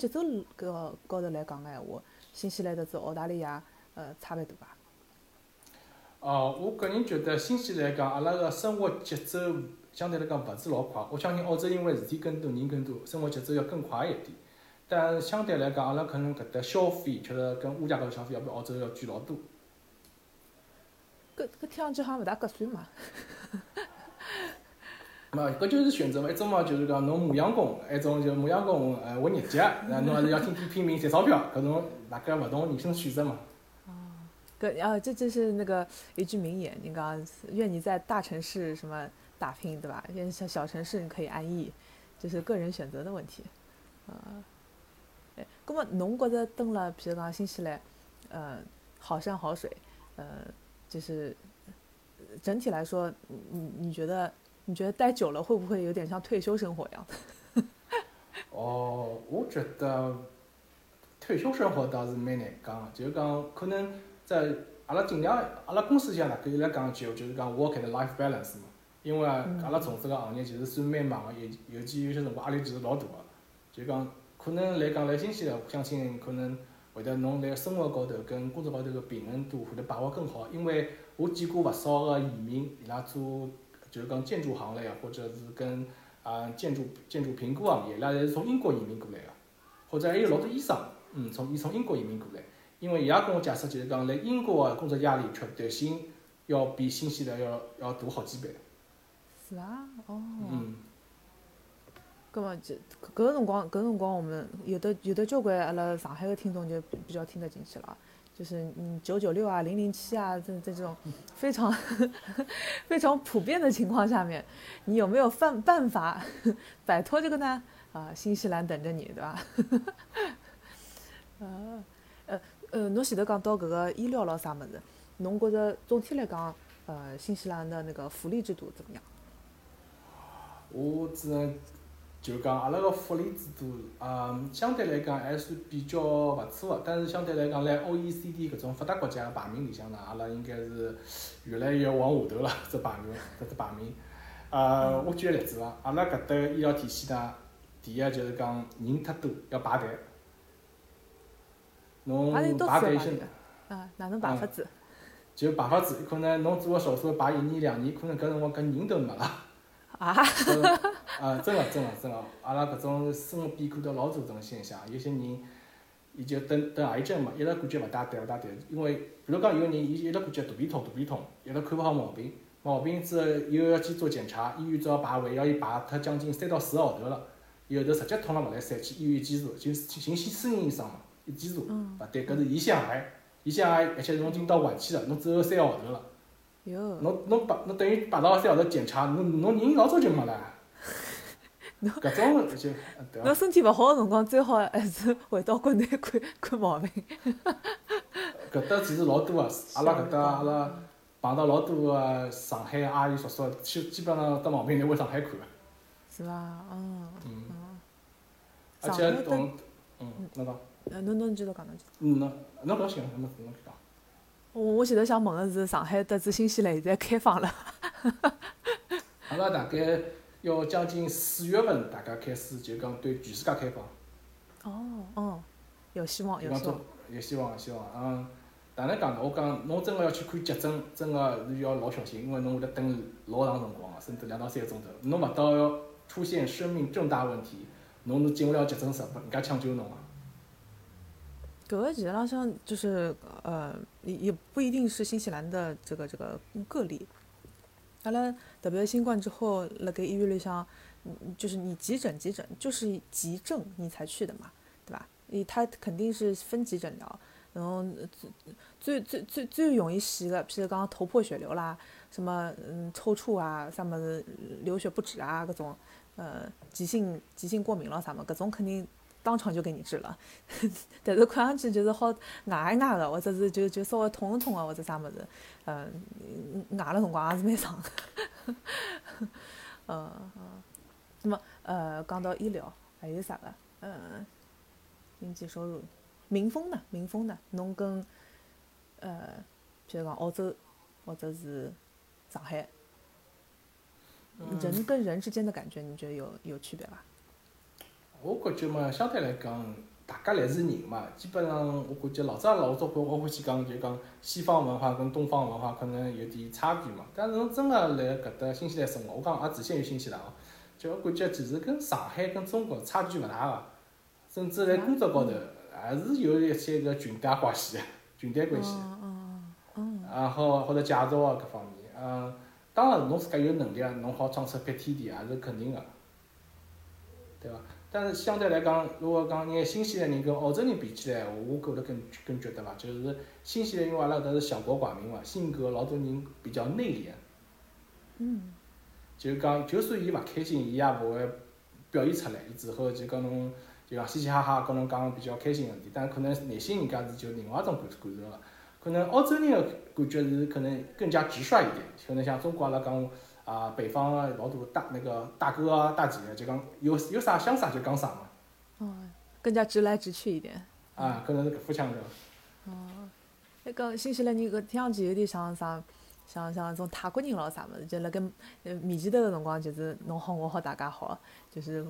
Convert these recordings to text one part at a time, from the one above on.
节奏搿高头来讲个闲话，新西兰特子澳大利亚，呃，差别大伐？哦，我个人觉得新西兰讲，阿拉个生活节奏相对来讲勿是老快。我相信澳洲因为事体更多，人更多，生活节奏要更快一点。但相对来讲，阿拉可能搿搭消费确实跟物价高头消费要比澳洲要贵老多。搿搿听上去好像勿大合算嘛。嘛，搿就是选择嘛，一种嘛就是讲侬磨洋工，一种就磨洋工呃活日脚，那侬还是要天天拼命赚钞票，搿种大家勿同人生选择嘛。哦，搿啊，这就是那个一句名言，你讲愿你在大城市什么打拼，对吧？愿小小城市你可以安逸，就是个人选择的问题。啊，哎，搿么侬觉着登了，譬如讲新西兰，呃，好山好水，呃，就是整体来说，你你觉得？你觉得待久了会不会有点像退休生活一样？哦，我觉得退休生活倒是蛮难讲，就是讲可能在阿拉尽量，阿拉公司向大概来讲句，就是讲 work and life balance 嘛。因为阿拉从事个行业其实算蛮忙个，尤尤其有些辰光压力其实老大个。就讲可能来讲来新西兰，我相信可能会得侬辣生活高头跟工作高头个平衡度会得把握更好。因为我见过勿少个移民，伊拉做。就是讲建筑行业，或者是跟啊建筑建筑评估行业，伊拉侪是从英国移民过来个，或者还有老多医生，嗯，从伊从英国移民过来，因为伊拉跟我解释，就是讲辣英国个工作压力绝对性要比新西兰要要大好几倍。是啊，哦。嗯。搿么就搿个辰光，搿个辰光我们有的有的交关阿拉上海个听众就比较听得进去了。就是嗯九九六啊零零七啊这这种非常非常普遍的情况下面，你有没有办办法 摆脱这个呢？啊，新西兰等着你，对吧？呃呃呃，侬前头讲到搿个医疗咾啥物事，侬觉着总体来讲，呃，新西兰的那个福利制度怎么样？我只能。就讲阿拉个福利制度，嗯，相对来讲还算比较勿错个，但是相对来讲，辣 OECD 搿种发达国家个排名里向呢，阿拉应该是越来越往下头了，只排名，搿只排名。呃，我举个例子伐，阿拉搿搭个医疗体系呢，第一就是讲人忒多，要排队。侬排队先。啊，哪能排法子？就排法子，可能侬做个手术排一年两年，可能搿辰光搿人都没了。啊！啊，真个真个真个，阿拉搿种生活变化得老大种现象，有些人，伊就等等癌症嘛，一直感觉勿大对勿大对，因为比如讲有个人，伊一直感觉肚皮痛肚皮痛，一直看勿好毛病，毛病之后又要去做检查，医院只好排位，要伊排脱将近三到四个号头了，后头直接痛了勿来三，去医院检查，就寻新私人医生嘛，一检查，勿对，搿是胰腺癌，胰腺癌而且侬已经到晚期了，侬只有三个号头了。侬侬排侬等于排到三号头检查，侬侬人老早就没了。搿种就对侬身体勿好个辰光，最好还是回到国内看 看毛病。搿搭其实老多个，阿拉搿搭阿拉碰到老多个上海阿姨叔叔，基基本上得毛病侪回上海看。是伐？嗯。嗯。而且懂，嗯，侬讲。呃，侬侬继续讲侬继续。嗯，侬侬搿行，侬侬讲。我我前头想问个是，上海得知新西兰现在开放了。阿拉大概要将近四月份，大家开始就讲对全世界开放。哦哦，有希望，有希望。有希望，希望。嗯，哪能讲呢？我讲，侬真个要去看急诊，真个是要老小心，因为侬会得等老长辰光个，甚至两到三个钟头。侬勿到要出现生命重大问题，侬是进勿了急诊室，人家抢救侬个。搿个其实浪向就是呃，也也不一定是新西兰的这个这个个例。阿拉特别新冠之后，辣盖医院里向，就是你急诊急诊就是急症你才去的嘛，对吧？你他肯定是分级诊疗，然后最最最最最容易死的，譬如讲头破血流啦，什么嗯抽搐啊，啥么子流血不止啊，搿种呃急性急性过敏了啥么，搿种肯定。当场就给你治了，但是看上去就是好挨一挨的，或者是就就稍微痛一痛啊，或者啥么子，嗯，挨的辰光也是蛮长的，嗯 嗯。那么呃，讲到医疗，还有啥个？嗯，经济收入，民风呢？民风呢？侬跟呃，就是讲澳洲或者是上海，人跟人之间的感觉，你觉得有有区别伐？我感觉嘛，相对来讲，大家侪是人嘛，基本上我感觉老早老早我我欢喜讲就讲西方文化跟东方文化可能有点差距嘛。但是侬真个来搿搭新西兰生活，我讲也只限于新西兰哦，就我感觉其实跟上海跟中国差距勿大个，甚至辣工作高头还是有一些个裙带关系，裙带关系。嗯嗯然后或者介绍啊各方面，嗯，当然侬自家有能力啊，侬好装出撇天地也是肯定个，对伐？但是相对来讲，如果讲拿新西兰人跟澳洲人比起来，我个人更更觉得伐，就是新西兰因为阿拉搿是小国寡民嘛，性格老多人比较内敛，嗯就讲就算伊勿开心，伊也勿会表现出来，伊只好就讲侬就讲嘻嘻哈哈跟侬讲比较开心个事体，但可能内心人家是就另外一种感感受了。可能澳洲人个感觉是可能更加直率一点，可能像中国阿拉讲啊，北方啊老多大那个大哥啊大姐就讲有有啥想啥就讲啥嘛，哦，更加直来直去一点。啊，可能是搿副腔调。那个新西兰人搿听上去有点像啥，像像种泰国人咯啥物事，就辣盖呃面前头个辰光就是侬好我好大家好，就是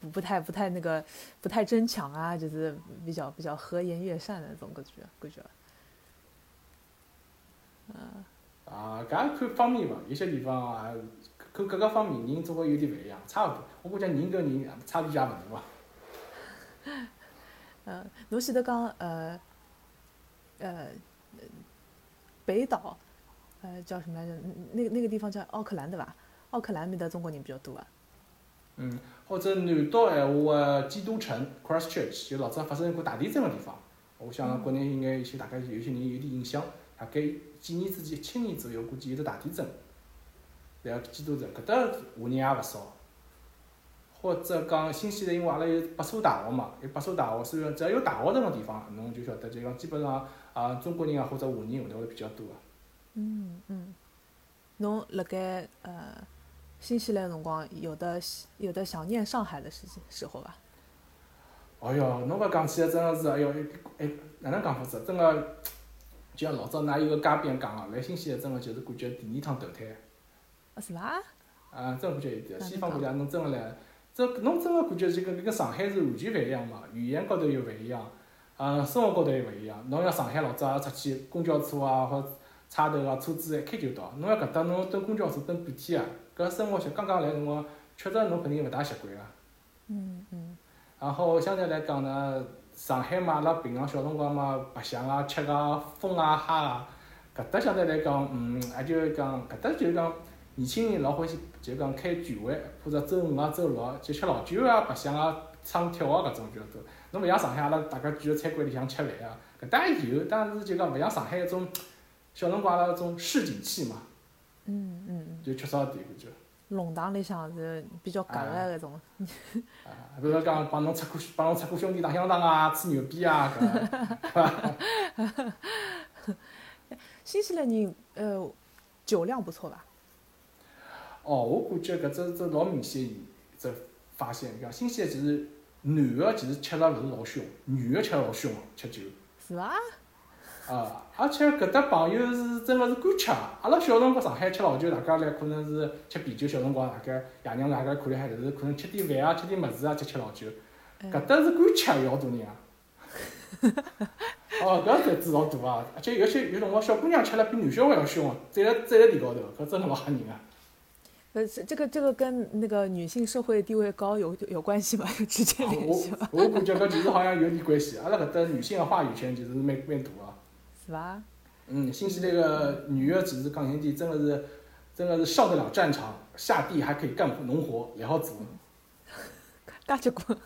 不不太不太那个不太争抢啊，就是比较比较和颜悦善的那种感觉感觉。啊，搿也看方面伐，有些地方啊，看各个方面人总归有点勿一样，差勿多。我估计人跟人差别也勿大伐。呃，侬前头讲呃呃北岛，呃叫什么来着？那个那个地方叫奥克兰对伐？奥克兰面的中国人比较多啊。嗯，或者南岛闲话个基督城 Christchurch，就老早发生过大地震个地方。我想国内应该有些大概有些人有点印象，大概几年之前，一七年左右，估计有得大地震。然后基督城搿搭华人也勿少。或者讲新西兰，因为阿拉有八所大学嘛，有八所大学，所以只要有大学城个地方，侬就晓得，就讲基本上啊，中国人啊或者华人会得会比较多个。嗯嗯，侬辣盖呃新西兰辰光有的有的想念上海的时时候伐？哎哟，侬搿讲起来真个是，哎哟，哎，哪能讲法子？真个，就像老早㑚有个嘉宾讲个，来新西兰真个就是感觉第二趟投胎。啊是伐？啊，真感觉有点，西方国家侬真个来，这侬真个感觉就跟跟上海是完全勿一样嘛，语言高头又勿一样，呃，生活高头又勿一样。侬像上海老早出去公交车啊或者差头啊车子一开就到，侬要搿搭侬等公交车等半天啊，搿生活习刚刚来辰光，确实侬肯定勿大习惯个。嗯嗯然后相对来讲呢，上海嘛，阿拉平常小辰光嘛，白相啊、吃啊、疯啊、哈啊，搿搭相对来讲，嗯，也就是讲，搿搭就是讲，年轻人老欢喜，就讲开聚会，或者周五啊、周六啊，就吃老酒啊、白相啊、唱跳啊搿种比较多。侬勿像上海，阿拉大家聚在餐馆里向吃饭啊，搿搭有，但是就讲勿像上海搿种小辰光阿拉搿种市井气嘛，嗯嗯嗯，就缺少点感觉。弄堂里向是比较夹个搿种。啊，比如讲帮侬出过帮侬出过兄弟打香肠啊、吹牛逼啊，搿。新西兰人呃酒量不错伐？哦，我感觉搿只只老明显一只发现，讲新西兰其实男个其实吃了勿是老凶，女个吃老凶吃酒。是伐？啊，而且搿搭朋友是真个是敢吃。阿拉小辰光上海吃老酒，大家来可能是吃啤酒，小辰光大概爷娘大家看了海，就是可能吃点饭啊，吃点物事啊，吃吃老酒。搿搭是敢吃，有好多人啊。哦，搿胆子老大啊！而且有些有辰光小姑娘吃了比男小孩要凶啊，站辣站辣地高头，搿真个老吓人啊！呃，这这个这个跟那个女性社会地位高有有关系吗？有直接联系吗？我我感觉搿其实好像有点关系。阿拉搿搭女性个话语权其实是蛮蛮大个。是伐？嗯，新西兰个女个其实讲心点，真的是真的是上得了战场，下地还可以干农活，然后做。介结棍。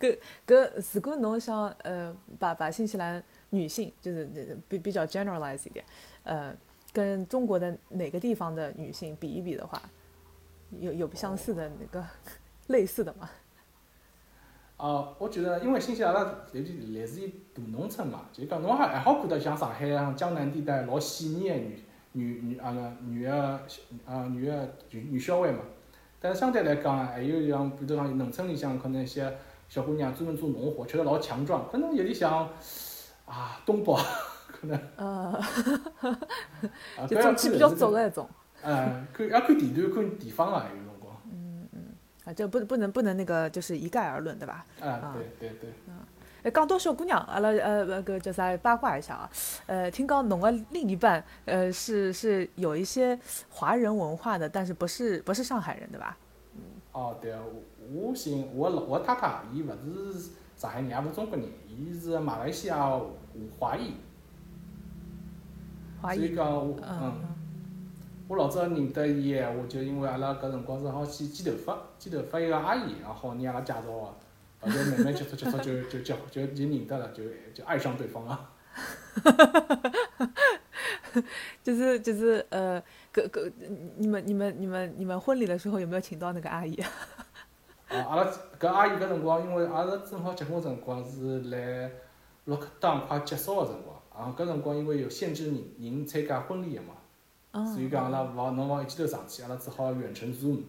搿搿，如果侬想呃把把新西兰女性就是呃比比较 generalize 一点，呃，跟中国的哪个地方的女性比一比的话，有有相似的那个 类似的吗？啊，我觉得因为新西兰阿拉有点来自于大农村嘛，就是讲侬还还好看到像上海啊、江南地带老细腻个女女女啊个女个啊女个女女小孩嘛。但是相对来讲，还有像比如讲农村里向可能一些小姑娘专门做农活，确实老强壮，可能有点像啊东北可能呃，啊，就中气比较是足的那种。哎，看要看地段看地方啊，有啊，这不不能不能那个就是一概而论，对吧？啊，对对对。哎，讲到小姑娘，阿拉呃那个叫啥八卦一下啊？呃，听讲侬个另一半呃是是有一些华人文化的，但是不是不是上海人，对吧？哦，对，我姓我老我太太，伊勿是上海人，也勿是中国人，伊是马来西亚华裔。华裔。所以讲，我嗯，我老早认得伊我，就因为阿拉搿辰光正好去剪头发，剪头发一个阿姨，然后人阿拉介绍个。后头慢慢接触接触就就就就就认得了，就就爱上对方了。就是就是呃，个个你们你们你们你们婚礼的时候有没有请到那个阿姨？啊，阿拉搿阿姨搿辰光，因为阿拉正好结婚辰光是辣 lockdown 快结束个辰光，然后搿辰光因为有限制人人参加婚礼个嘛，所以讲阿拉勿好侬勿好一记头上去，阿拉只好远程 Zoom。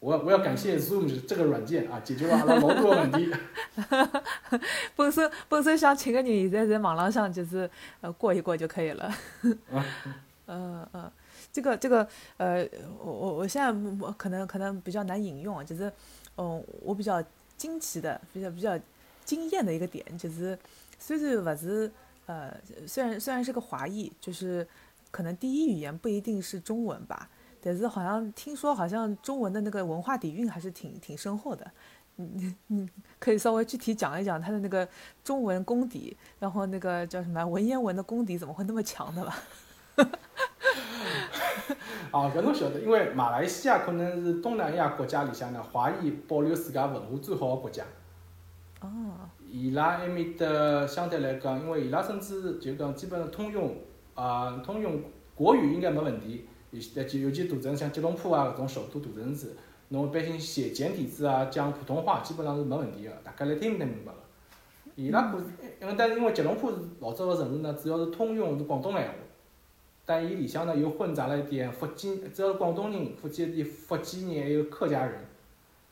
我我要感谢 Zoom 这个软件啊，解决了阿拉老多问题。本身本身想请个人，现在在网浪上就是呃过一过就可以了。嗯嗯，这个这个呃，我我我现在我可能可能比较难引用，就是嗯，我比较惊奇的、比较比较惊艳的一个点，就是虽然不是呃，虽然虽然是个华裔，就是可能第一语言不一定是中文吧。但是好像听说，好像中文的那个文化底蕴还是挺挺深厚的。你你可以稍微具体讲一讲他的那个中文功底，然后那个叫什么文言文的功底怎么会那么强的吧？哦，搿侬晓得，因为马来西亚可能是东南亚国家里向呢华裔保留自家文化最好的国家。哦。伊拉埃面的相对来讲，因为伊拉甚至就讲基本上通用啊，通用国语应该没问题。尤其尤其大城像吉隆坡啊搿种首都大城市，侬一般性写简体字啊，讲普通话基本上是没问题个，大家来听得明白个。伊拉可，因为但是因为吉隆坡是老早个城市呢，主要是通用是广东闲话，但伊里向呢又混杂了一点福建，主要是广东人，福建点福建人，还有客家人，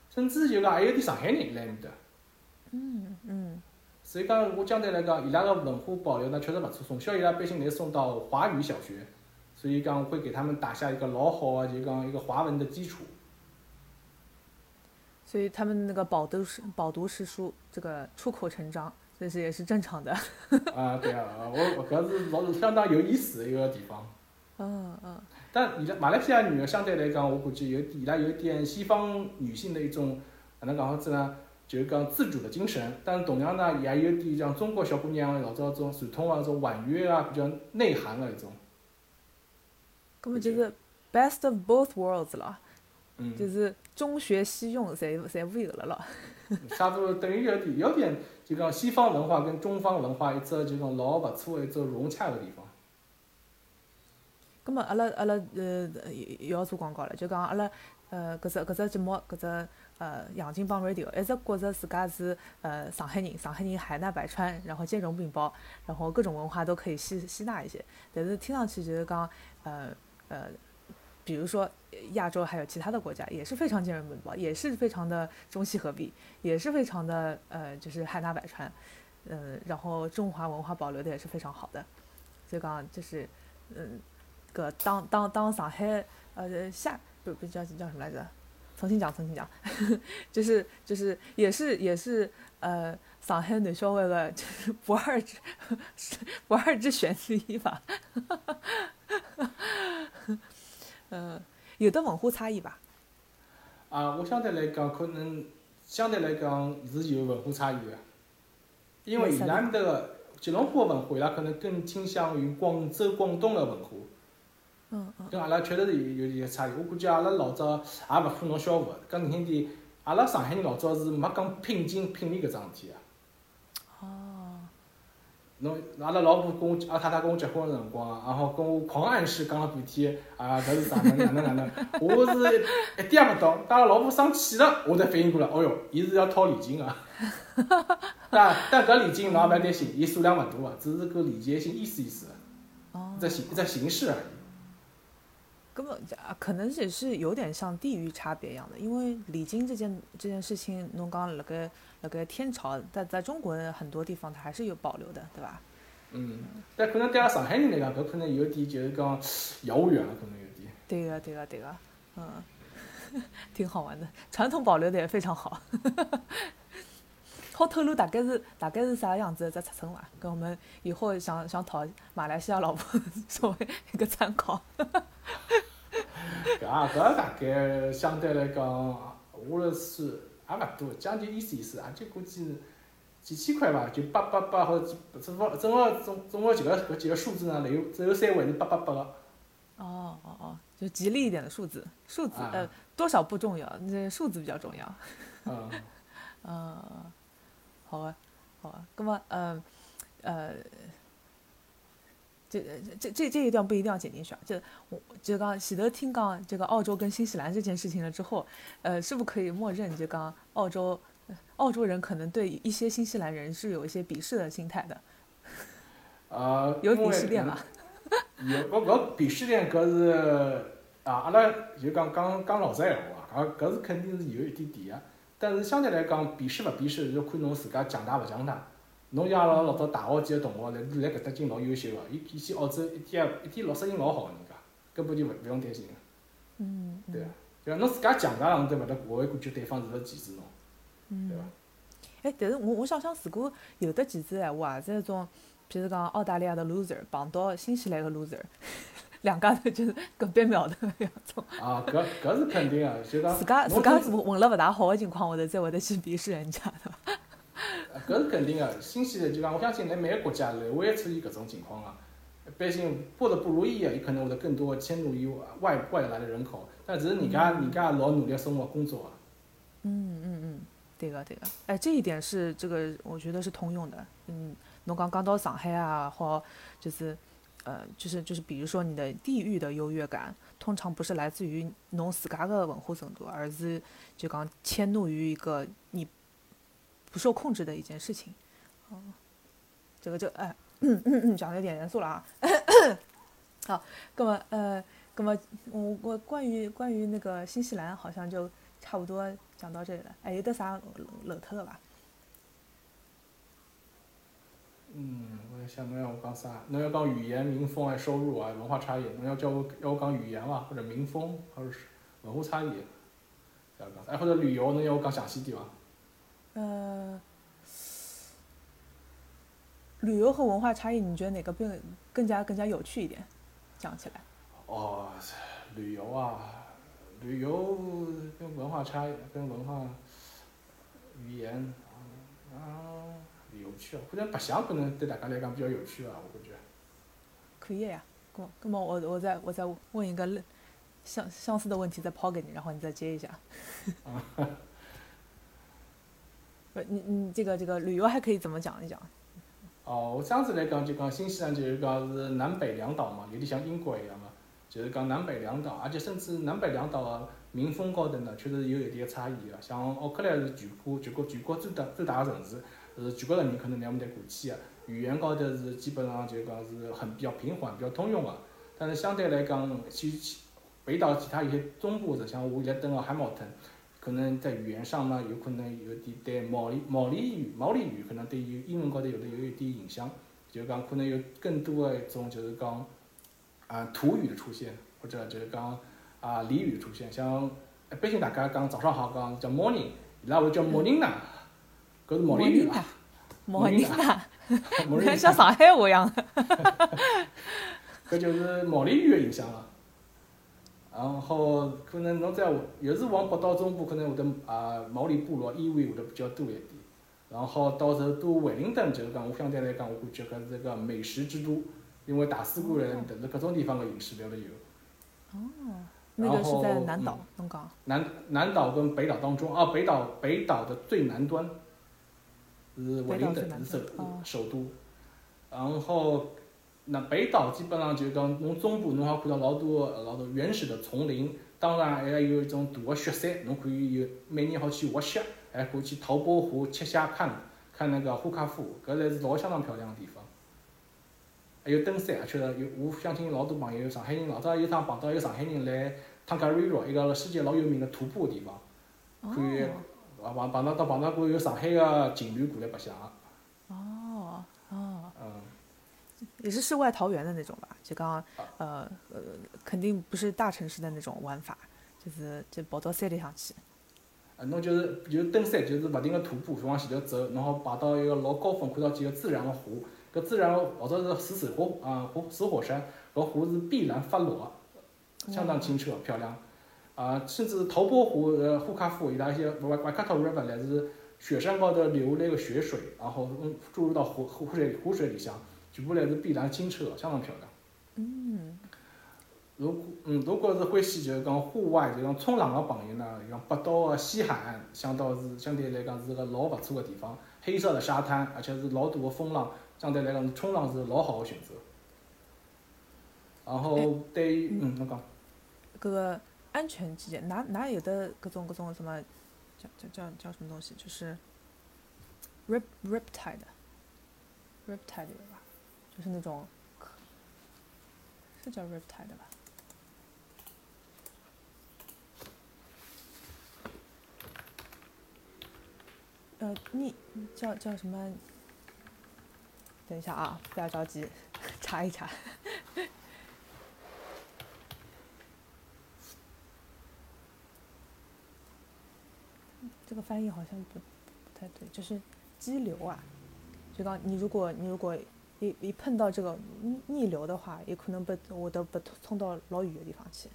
甚至就讲还有点上海人辣埃面搭。嗯嗯。所以讲，我相对来讲，伊拉个文化保留呢确实勿错，从小伊拉一般性侪送到华语小学。所以讲会给他们打下一个老好啊，就讲一个华文的基础。所以他们那个饱读诗饱读诗书，这个出口成章，这是也是正常的。啊，对啊，我搿是老是相当有意思的一个地方。嗯嗯。但伊拉马来西亚女的相对来讲，我估计有伊拉有点西方女性的一种，哪能讲法子呢？就是讲自主的精神，但同样呢，也有点像中国小姑娘老早种传统啊，种婉约啊，比较内涵的一种。根本就是 best of both worlds 了，嗯，就是中学西用，侪侪无有了咯。差不多等于有点有点，就讲西方文化跟中方文化一只就讲老勿错的一只融洽的地方。葛末阿拉阿拉呃又要做广告了，就讲阿拉呃搿只搿只节目搿只呃杨金帮 radio 一直觉着自家是呃上海人，上海人海纳百川，然后兼容并包，然后各种文化都可以吸吸纳一些，但是听上去就是讲呃。呃，比如说亚洲还有其他的国家也是非常兼容并包，也是非常的中西合璧，也是非常的呃，就是海纳百川，嗯，然后中华文化保留的也是非常好的。所以讲就是，嗯，个当当当上海呃下不不叫叫什么来着？重新讲重新讲，就是就是也是也是呃上海男小孩的就是 不二之 不二之选之一吧。嗯，有的文化差异吧？啊，我相对来讲，可能相对来讲是有文化差异的，因为伊拉面搭个吉隆坡文化，伊拉可能更倾向于广州、广东的文化。嗯嗯。跟阿拉确实是有有点差异。我估计阿拉老早也勿可能消化。讲难听点，阿拉上海人老早是没讲聘金聘礼搿桩事体啊。侬阿拉老婆跟我阿太太跟我结婚个辰光，然后跟我狂暗示讲了半天，啊，搿是啥能哪能哪能，我是一点也勿懂，等阿拉老婆生气了，我才反应过来，哦哟，伊是要掏礼金个。但但搿礼金侬也勿要担心，伊数量勿大个，只是个礼节性意思意思只形一只形式而已。根本啊，可能也是有点像地域差别一样的，因为礼金这件这件事情，侬讲辣盖。那个天朝，在在中国很多地方它还是有保留的，对吧？嗯，但可能对阿拉上海人来讲，搿可能有点就是讲遥远了，可能有点。对个，对个，对个，嗯。挺好玩的，传统保留的也非常好。好透露大概是大概是啥样子的只尺寸伐？跟我们以后想想讨马来西亚老婆 作为一个参考。搿 啊，搿大概相对来讲，我辣算也勿多，将近意思意思，也就估计几千块伐，就八八八或者正好正好总总共几个搿几个数字呢，里有只有三位是八八八个。哦哦哦，就吉利一点的数字，数字啊呃多少不重要，那数字比较重要。嗯，嗯，好啊，好啊。那么，呃，呃，这这这这一段不一定要剪进去啊。就我就刚喜德听讲这个澳洲跟新西兰这件事情了之后，呃，是不是可以默认就刚澳洲澳洲人可能对一些新西兰人是有一些鄙视的心态的，呃，有鄙视链伐？有搿搿鄙视链搿是啊，阿拉就讲讲讲老实闲话啊，搿搿是肯定是有一点点个。但是相对来讲，鄙视勿鄙视，就看侬自家强大勿强大。侬像阿拉老早大学几个同学，来来搿搭已经老优秀个，伊伊去澳洲一天一天老适应老好个人家，根本就勿勿用担心个，嗯对伐？就讲侬自家强大了，侬再勿得勿会感觉对方是勿歧视侬，对伐？哎，但是我我想想，如果有的歧视闲话啊，这种，比如讲澳大利亚的 loser 碰到新西兰的 loser，两家头就是隔壁庙头那种。啊，搿搿是肯定个，就 讲自家自家真混混了勿大好的情况下头，才会得去鄙视人家的。搿是肯定个，新西兰就讲，我相信辣每个国家侪会出现搿种情况个。一般性过得不如意个，有可能会得更多迁入于外外来的人口，但只是人家人家老努力生活工作个。嗯嗯嗯，对个对个，哎，这一点是这个，我觉得是通用的。嗯，侬讲讲到上海啊，或就是，呃，就是就是，比如说你的地域的优越感，通常不是来自于侬自家的文化程度，而是就讲迁怒于一个你不受控制的一件事情。哦，这个就哎，嗯嗯嗯，讲的有点严肃了啊。好，那么呃，那么我我关于关于那个新西兰好像就差不多讲到这里了。还有得啥漏脱的伐？嗯，我在想侬要我讲啥？侬要讲语言、民风还收入啊、文化差异？侬要叫我要我讲语言伐，或者民风，或者是文化差异？要讲啥？哎，或者旅游，侬要我讲详细点伐？呃，旅游和文化差异，你觉得哪个更更加更加有趣一点？讲起来，哦，旅游啊，旅游跟文化差异，跟文化语言啊，有趣啊，或者白相可能对大家来讲比较有趣啊，我感觉。可以呀。那么，那么我我再我再问一个类相相似的问题，再抛给你，然后你再接一下。不，你你这个这个旅游还可以怎么讲一讲？哦，我这样子来讲，就讲新西兰就是讲是南北两岛嘛，有点像英国一样嘛，就是讲南北两岛，而且甚至南北两岛的民风高头呢，确实有一点差异个。像奥克兰是全国全国全国最大最大的城市，是全国人民可能两面得过去个，语言高头是基本上就讲是很比较平缓、比较通用个。但是相对来讲，其其北岛其他一些中部的，像我现在登个汉密尔顿，可能在语言上呢，有可能有点对毛利毛利语毛利语可能对于英文高头有的有一点影响，就是讲可能有更多的一种就是讲啊土语的出现，或者就是讲啊俚语的出现，像一般性大家讲早上好讲叫 morning，伊拉会叫 morning 呐，搿是毛利语伐？莫宁啊，毛利语像上海话一样。搿就是毛利语的影响了。然后可能侬在越是往北到中部，可能会得啊毛里部落、伊维会得比较多一点。然后到时候到惠灵顿，就是讲我相对来讲，我感觉搿是一个美食之都，因为大使馆来面搭，是各种地方的饮食侪会有。那个是在然后南岛嗯，侬讲。南南岛跟北岛当中，啊，北岛北岛的最南端是惠灵顿，是首哦首都。然后那北岛基本上就是讲，侬中部侬好看到老多呃老多原始的丛林，当然还有一种大的雪山，侬可以有每年好去滑雪，还可以去陶波湖、吃虾看看那个呼卡夫，搿侪是老相当漂亮的地方。还有登山，确实有，我相信老多朋友，上海人老早有趟碰到一个上海人来 Tongariro，一个世界老有名的徒步的地方，可以碰碰到到碰到过有上海个情侣过来白相个，哦哦，嗯，也是世外桃源的那种吧？就刚刚呃呃，肯定不是大城市的那种玩法，就是就跑到山里向去。呃，侬就是就是登山，就是勿停个徒步往前头走，然后爬到一个老高峰，看到几个自然个湖，搿自然或者是死水火啊火死火山，搿湖是碧蓝发绿个，相当清澈漂亮。啊，甚至头波湖、呃呼卡夫伊拉一些外外卡托 river 乃是雪山高头流下来个雪水，然后嗯注入到湖湖水湖水里向，全部来是碧蓝清澈，相当漂亮。嗯，如果嗯，如果是欢喜就是讲户外，就讲冲浪个朋友呢，像北岛个西海岸，相当是相对来讲是个老勿错个地方，黑色的沙滩，而且是老大个风浪，相对来讲是冲浪是老好个选择。然后对于嗯，侬讲搿个安全起见，哪哪有的搿种搿种什么叫叫叫叫什么东西，就是 rip riptide，riptide 有吧？就是那种是叫 riptide 吧？呃，逆叫叫什么？等一下啊，不要着急，查一查。这个翻译好像不不太对，就是激流啊。就刚你如果你如果一一碰到这个逆逆流的话，有可能被我都被冲到老远的地方去，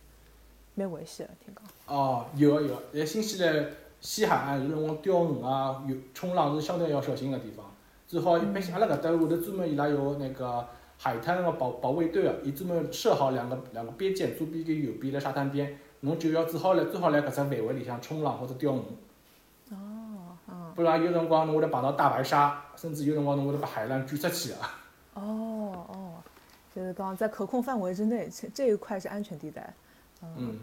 蛮危险的，听讲。哦，有个有个，在新西兰西海岸有辰光钓鱼啊、游冲浪是相对要小心个地方。最好一般性阿拉搿搭会头专门伊拉有那个海滩个保保卫队个，伊专门设好两个两个边界，左边跟右边辣沙滩边，侬就要最好来最好来搿只范围里向冲浪或者钓鱼。哦，哦。不然有辰光侬会得碰到大白鲨，甚至有辰光侬会得把海浪卷出去个。就是刚在可控范围之内，这这一块是安全地带。嗯。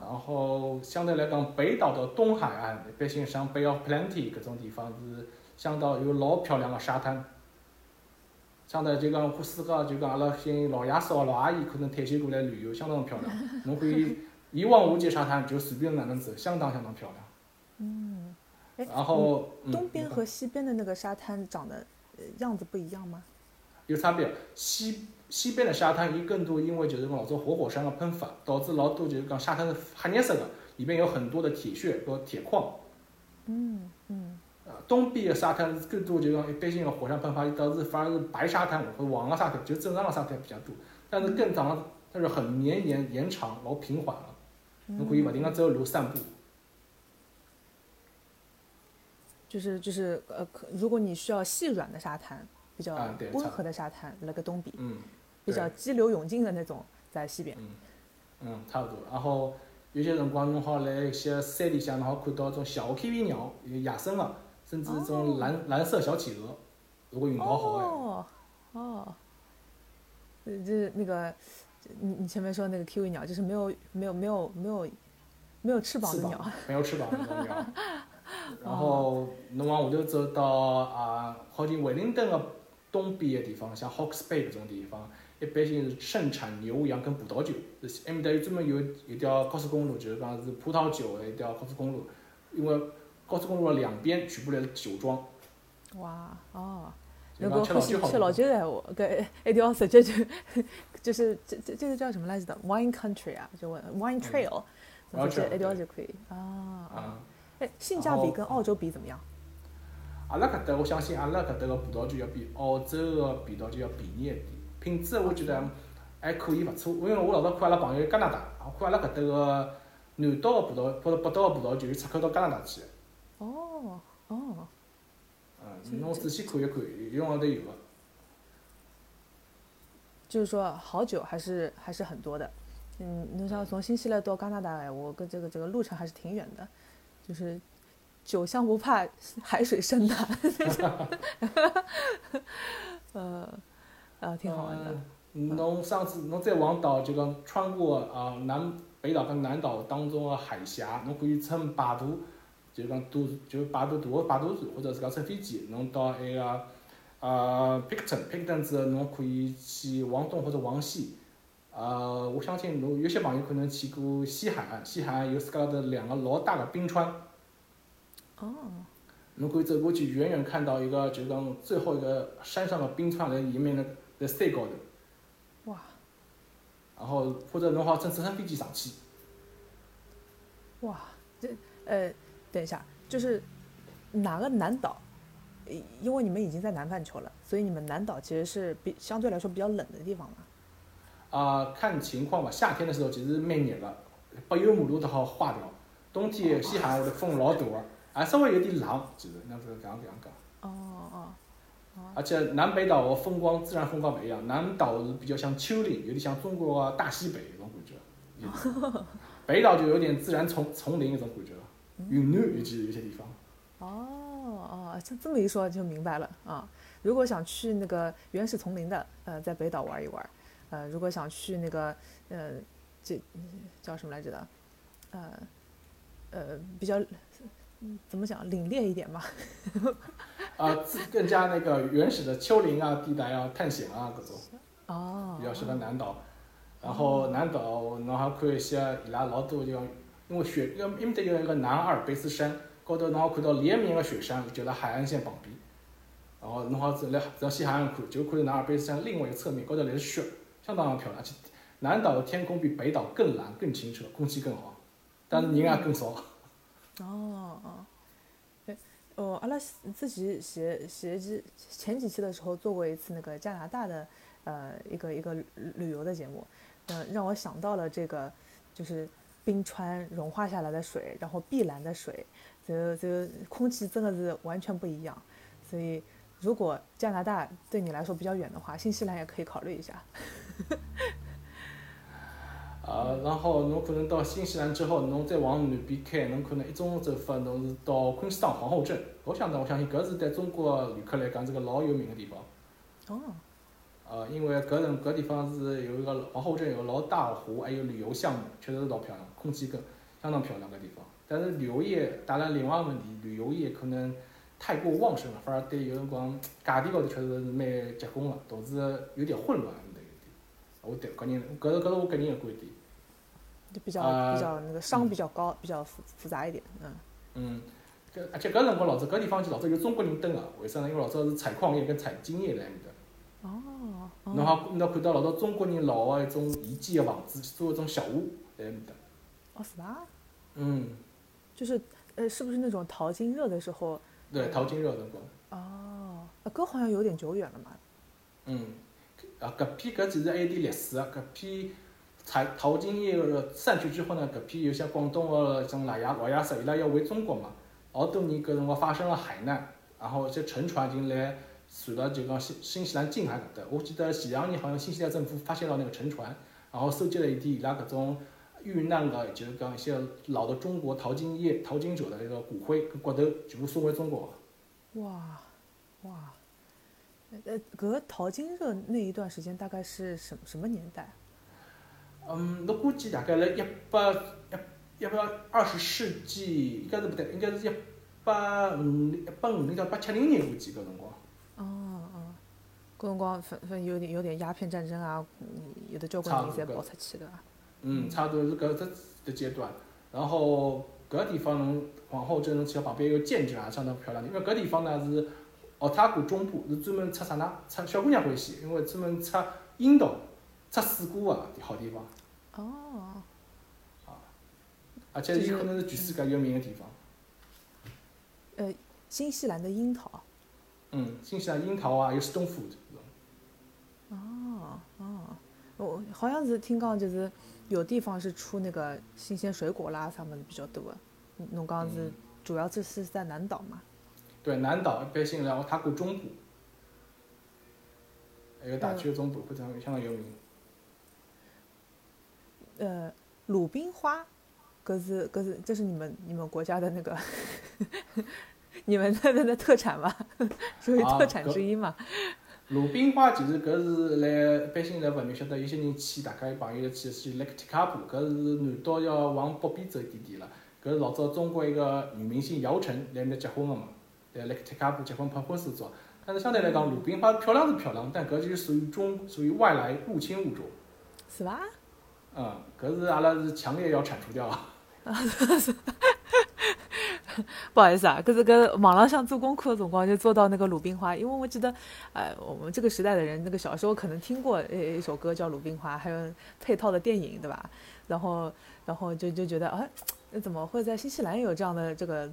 然后相对来讲，北岛的东海岸，一般性像 Bay of Plenty 搿种地方是相当有老漂亮的沙滩。相对就讲，世界就讲阿拉些老爷叔、老阿姨可能退休过来旅游，相当漂亮。侬可以 一望无际沙滩，就随便哪能走，相当相当漂亮。嗯。哎。然后。东边和西边的那个沙滩长得样子不一样吗？有差别，西西边的沙滩伊更多因为就是讲老早活火山个喷发，导致老多就是讲沙滩是黑颜色个，里面有很多的铁屑和铁矿。嗯嗯。呃，东边的沙滩是更多就是讲一般性个火山喷发，导致反而是白沙滩或者黄个沙滩，就正常个沙滩比较多。但是更长，但是很绵延延长，老平缓个，侬可以勿停个走路散步。就是就是呃，可如果你需要细软的沙滩。比较温和的沙滩，那个东边，嗯，比较激流勇进的那种在西边，嗯，嗯，差不多。然后有些辰光侬好来一些山里向，侬好看到种小 K V 鸟，有野生的，甚至种蓝蓝色小企鹅，如果运道好哦，哦，呃，这那个，你你前面说那个 K V 鸟，就是没有没有没有没有没有翅膀的鸟，没有翅膀的鸟。然后侬往下头走到啊，靠近惠灵顿个。东边的地方，像 Hawke's Bay 搿种地方，一般性是盛产牛羊跟葡萄酒。埃面搭有专门有一条高速公路，就是讲是葡萄酒的一条高速公路。因为高速公路的两边全部侪是酒庄。哇，哦，如果欢喜吃老酒的话，搿一条直接就就是这这这个叫什么来着的？Wine Country 啊，就 Wine Trail，直接一条就可以。啊啊，哎，性价比跟澳洲比怎么样？阿拉搿搭，我相信阿拉搿搭个葡萄酒要比澳洲个葡萄酒要便宜一点，品质我觉得还可以勿错。因为我老早看阿拉朋友加拿大，看阿拉搿搭个南岛个葡萄或者北岛个葡萄酒出口到加拿大去。哦哦。嗯，侬仔细看一看，有往头有个。就是说，好酒还是还是很多的。嗯，侬像从新西兰到加拿大，我跟这个这个路程还是挺远的，就是。酒香不怕海水深的，呃，呃，挺好玩的。侬上次侬再往岛，就讲穿过啊南北岛跟南岛当中的海峡，侬可以乘摆渡，就讲渡就摆渡渡个摆渡船，或者是讲乘飞机，侬到埃个呃 Picton，Picton 之后侬可以去往东或者往西。呃，我相信侬有些朋友可能去过西海岸，西海岸有自家的两个老大的冰川。哦，侬可以走过去，远远看到一个，就是讲最后一个山上的冰川在里面的在山高头。哇！然后或者侬好乘直升飞机上去。哇，这呃，等一下，就是哪个南岛？呃因为你们已经在南半球了，所以你们南岛其实是比相对来说比较冷的地方嘛。啊、看情况吧。夏天的时候其实蛮热的，柏油马路都好化掉。冬天西海岸的风老大的，还稍微有点冷，其实那是搿样搿样讲。哦哦，而且南北岛的风光自然风光不一样，南岛是比较像丘陵，有点像中国的大西北那种感觉，有 北岛就有点自然丛丛林那种感觉了，云南尤其是有些地方。哦哦，这这么一说就明白了啊。如果想去那个原始丛林的，呃，在北岛玩一玩，呃，如果想去那个，呃，这叫什么来着的，呃，呃，比较嗯怎么讲，凛冽一点吧。啊，自更加那个原始的丘陵啊、地带啊、探险啊各种，哦，比较适合南岛。然后南岛侬还看一些伊拉老多就讲，因为雪，因为埃面搭有一个南阿尔卑斯山，高头侬好看到连绵的雪山，就辣海岸线旁边。然后侬好走来走西海岸看，就看到南阿尔卑斯山另外一个侧面，高头来是雪，相当漂亮。而且南岛的天空比北岛更蓝、更清澈，空气更好，但是人也更少。哦哦，对，哦，阿拉自己写写几前几期的时候做过一次那个加拿大的呃一个一个旅游的节目，嗯、让我想到了这个就是冰川融化下来的水，然后碧蓝的水，这这空气真的是完全不一样，所以如果加拿大对你来说比较远的话，新西兰也可以考虑一下。啊，然后侬可能到新西兰之后，侬再往南边开，侬可能一种走法，侬是到昆士兰皇后镇。我想呢，我相信搿是对中国旅客来讲是个老有名个地方。哦，呃，因为搿人搿地方是有一个皇后镇，有个老大的湖，还有旅游项目，确实是老漂亮，空气更相当漂亮个地方。但是旅游业带来另外一个问题，旅游业可能太过旺盛了，反而对有辰光价钿高头确实是蛮结棍个，导致有点混乱。我对个人，搿是搿是我个人个观点。就比较、呃比较那个商比较高，比较复复杂一点，嗯。嗯，搿而且搿辰光老早搿地方就老早有中国人蹲个，为啥呢？因为老早是采矿业跟采金业辣埃面搭。哦，哦侬好，侬看到老早中国人老个一种遗迹个房子，做一种小屋辣埃面搭。哦是伐？嗯，就是呃，是不是那种淘金热的时候？对，淘金热辰光。哦，呃搿好像有点久远了嘛。嗯，啊，搿篇搿其实还有点历史个，搿批采淘金业个散去之后呢，搿批有些广东个像老爷老爷子，伊拉要回中国嘛，老多年搿辰光发生了海难，然后一些沉船已经来船到就讲新新西兰近海搿搭。我记得前两年好像新西兰政府发现了那个沉船，然后收集了一点伊拉搿种遇难个，就是讲一些老的中国淘金业淘金者的那个骨灰跟骨头全部送回中国。哇，哇，呃，搿淘金热那一段时间大概是什什么年代？嗯，我估计大概辣一八一一八二十世纪，应该是不对，应该是一八五零一八五零到八七零年估计搿辰光。哦哦，搿辰光分分有点有点鸦片战争啊，嗯有的交关人侪跑出去的。嗯，差不多是搿只的阶段。然后搿地方侬皇后镇侬去到旁边有个建筑也相当漂亮，因为搿地方呢是奥塔古中部，是专门出啥呢？出小姑娘欢喜，因为专门出樱桃、出水果个好地方，哦，而且伊可能是全世界有名个地方。呃，新西兰的樱桃。嗯，新西兰樱桃啊，有 stone fruit 搿种。哦哦，我好像是听讲就是有地方是出那个新鲜水果啦啥么子比较多的。侬侬讲是嗯主要这是在南岛嘛？对，南岛一般性然后它过中部，还有大区的中部，非常相当有名。呃，鲁冰花，搿是搿是这是你们你们国家的那个 你们那边的特产吗？属于啊特产之一嘛？鲁冰花其实搿是来一般性来勿面晓得，有些人去大家有朋友去去来提卡布，搿是南岛要往北边走一点点了。搿是老早中国一个女明星姚晨来面搭结婚个嘛，来来提卡布结婚拍婚纱照。但是相对来讲，鲁冰花漂亮是漂亮，但搿就是属于中属于外来入侵物种。是伐？嗯，搿是阿拉是强烈要铲除掉的。不好意思啊，搿是搿网浪上做功课的辰光就做到那个鲁冰花，因为我记得，呃，我们这个时代的人，那个小时候可能听过呃一首歌叫《鲁冰花》，还有配套的电影，对吧？然后，然后就就觉得，哎，那怎么会在新西兰有这样的这个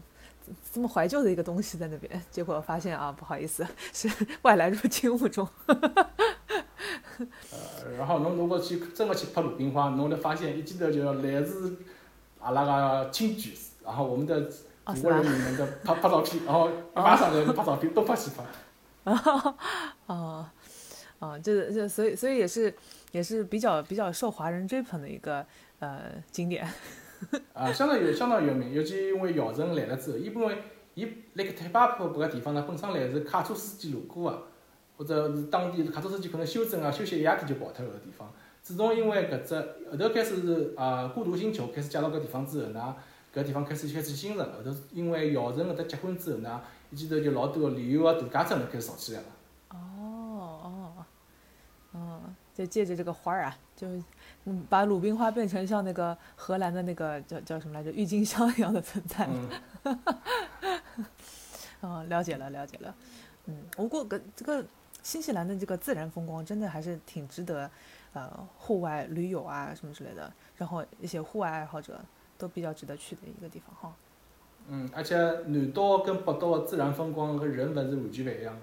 这么怀旧的一个东西在那边？结果发现啊，不好意思，是外来入侵物种。呃，然后侬如果去真个去拍鲁冰花，侬会发现一记头就来自阿拉个亲眷，然后我们的祖国人民们的拍拍照片，然后马上来拍照片，东拍西拍。哦，哦，就是就所以所以也是也是比较比较受华人追捧的一个呃景点。啊，相当有相当有名，尤其因为姚晨来了之后，伊因为伊辣盖特巴坡搿个地方呢，本身来是卡车司机路过个。或者是当地卡车司机可能休整啊、休息一夜天就跑脱搿个地方。自从因为搿只后头开始是啊孤独星球开始介绍搿地方之后呢，搿地方开始开始兴盛。后头因为姚晨搿搭结婚之后呢，一记头就老多个旅游个度假村开始造起来了。哦哦哦，就借着这个花儿啊，就嗯把鲁冰花变成像那个荷兰的那个叫叫什么来着郁金香一样的存在。嗯。哦，了解了，了解了。嗯，不过搿这个。新西兰的这个自然风光真的还是挺值得，呃，户外旅游啊什么之类的，然后一些户外爱好者都比较值得去的一个地方哈。嗯，而且南岛跟北岛的自然风光和人文是完全不一样的。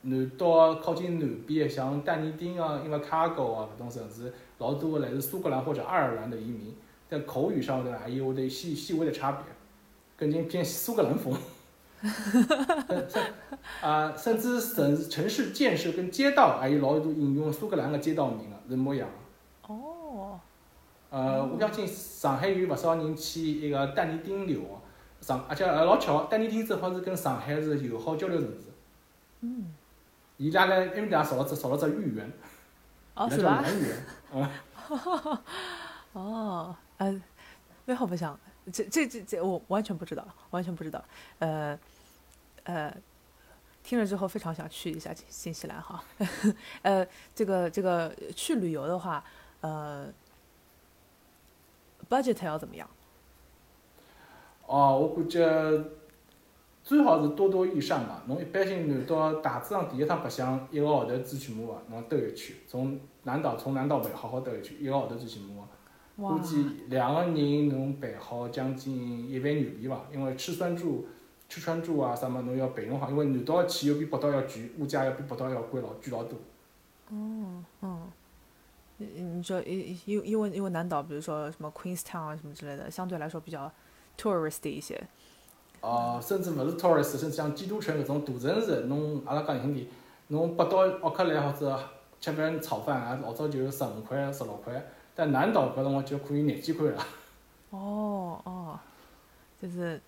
南岛靠近南边，像丹尼丁啊、因为卡高啊搿种城市，老多来自苏格兰或者爱尔兰的移民，在口语上头还有的细细微的差别，更近偏苏格兰风。啊，甚至城城市建设跟街道还有老多引用苏格兰的街道名个，是模一样哦。呃，我相信上海有勿少人去一个丹尼丁留学，上而且呃老巧，丹尼丁正好是跟上海是友好交流城市。嗯。伊拉呢，埃面搭造了只造了只豫园。哦，是吧？南园。嗯。哦，呃，为何不想？这这这这我完全不知道，完全不知道。呃，呃，听了之后非常想去一下新西兰哈。呃，这个这个去旅游的话，呃，budget 要怎么样？哦，我估计最好是多多益善吧。侬一般性南岛大致上第一趟白相一个号头最起码个，侬兜一圈，从南岛从南到北好好兜一圈，一个号头最起码。估计两个人侬办好将近一万纽币伐？因为吃穿住、吃穿住啊啥么侬要备用好，因为南岛个汽油比北岛要贵，物价要比北岛要贵老贵老多。哦，哦，你你说因因因为因为南岛，比如说什么 Queenstown 啊什么之类的，相对来说比较 touristy 一些。哦，甚至勿是 tourist，甚至像基督城搿种大城市，侬阿拉讲严点，侬北岛奥克兰或者吃饭炒饭啊，老早就十五块、十六块。但南岛搿辰光就可以廿几块了。哦哦，就是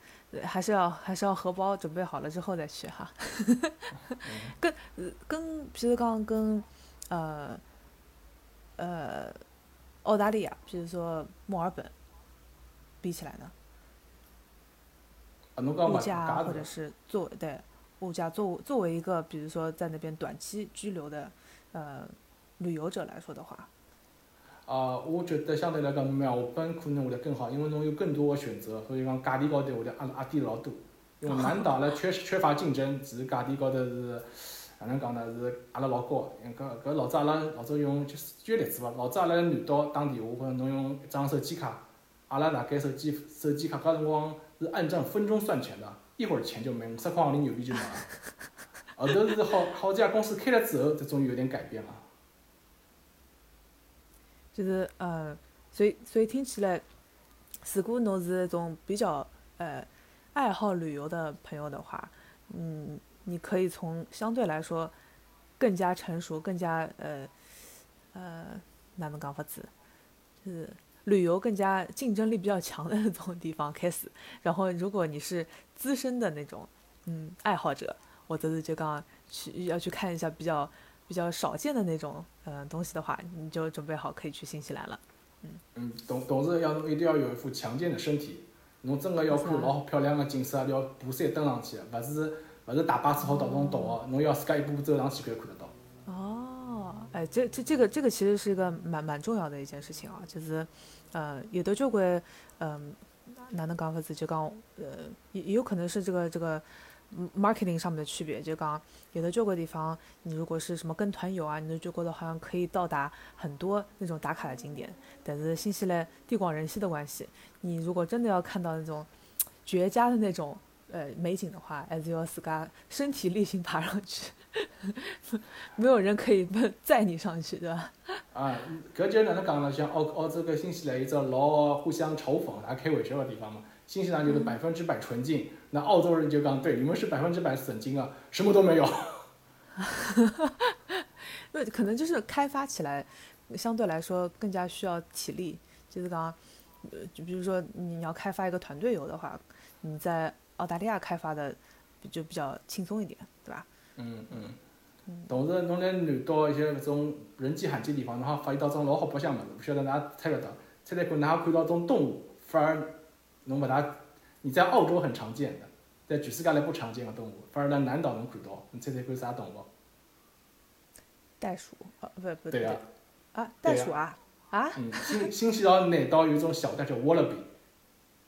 还是要还是要荷包准备好了之后再去哈。跟跟比如讲跟呃呃澳大利亚，比如说墨尔本比起来呢？物价或者是作对物价作作为一个比如说在那边短期居留的呃旅游者来说的话。啊，我觉得相对来讲，墨尔本可能会得更好，因为侬有更多个选择，所以讲价钿高头会得压压低老多。因为南岛呢缺缺乏竞争，其实价钿高头是哪能讲呢？是压了老高。搿搿老早阿拉老早用就是举个例子伐，老早阿拉南岛打电话，或者侬用一张手机卡，阿拉大概手机手机卡搿辰光是按照分钟算钱的，一会儿钱就没，五十块行钿纽币就没了。后头是好好几家公司开了之后，才终于有点改变了。就是呃，所以所以听起来，如果侬是那种比较呃爱好旅游的朋友的话，嗯，你可以从相对来说更加成熟、更加呃呃哪能讲法子，就是旅游更加竞争力比较强的那种地方开始。然后，如果你是资深的那种嗯爱好者，我则是就刚去要去看一下比较。比较少见的那种呃东西的话，你就准备好可以去新西兰了。嗯嗯，同同时要侬一定要有一副强健的身体，侬真个要看老漂亮的景色，要爬山登上去，勿是勿是大巴车好到侬到个，侬要自家一步步走上去才看得到。哦，哎，这这这个这个其实是一个蛮蛮重要的一件事情啊，就是呃有的交关嗯哪能讲法子？就讲呃，也也有可能是这个这个嗯 marketing 上面的区别。就讲有的交关地方，你如果是什么跟团游啊，你就觉得好像可以到达很多那种打卡的景点。但是新西兰地广人稀的关系，你如果真的要看到那种绝佳的那种呃美景的话，还是要自家身体力行爬上去，没有人可以载你上去，对吧？啊，搿就哪能讲呢？像澳澳洲跟新西兰一只老互相嘲讽、大家开玩笑的地方嘛。新西兰就是百分之百纯净，那澳洲人就刚对，你们是百分之百纯金啊，什么都没有。那可能就是开发起来相对来说更加需要体力，就是讲，呃，就比如说你要开发一个团队游的话，你在澳大利亚开发的就比较轻松一点，对吧？嗯嗯。同时，侬来南岛一些搿种人迹罕至地方，侬好发现到种老好白相物事，勿晓得㑚猜勿到，猜猜看，㑚看到种动物，反而侬把它，你在澳洲很常见的，在全世界来不常见的动物，反而在南岛能看到，你猜猜看啥动物？袋鼠，啊，不不对啊，啊，袋鼠啊，啊？嗯，新新西兰南岛有一种小袋叫 wallaby。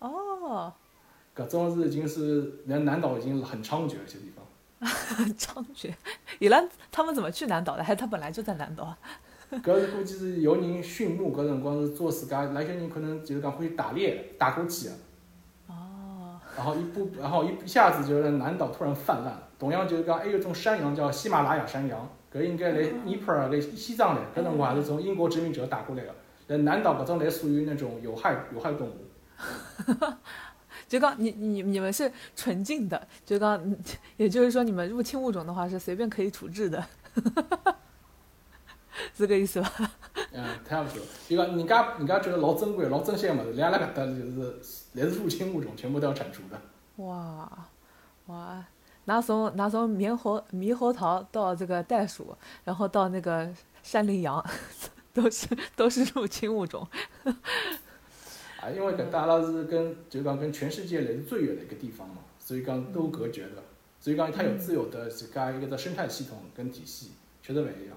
哦。搿种是已经是在南岛已经很猖獗一些地方。猖獗，伊拉他们怎么去南岛的？还是他本来就在南岛？搿是估计是有人畜牧，搿辰光是做自家，那些人可能就是讲会打猎，打过去的。哦。然后一步，然后一一下子就是南岛突然泛滥。同样就是讲，还有一种山羊叫喜马拉雅山羊，搿应该来尼泊尔、来西藏来，搿辰光还是从英国殖民者打过来的。在南岛搿种来属于那种有害有害动物。就刚你你你们是纯净的，就刚，也就是说你们入侵物种的话是随便可以处置的，是个意思吧？嗯，差不多。就讲人家人家觉得老珍贵、老珍惜的物事，来阿拉搿搭就是侪是入侵物种，全部都要铲除的。哇哇，拿从拿从猕猴猕猴桃到这个袋鼠，然后到那个山羚羊，都是都是入侵物种。啊，因为搿搭阿拉是跟就讲跟全世界离得最远的一个地方嘛，所以讲都隔绝的，所以讲它有自有的自家一个的生态系统跟体系，确实勿一样。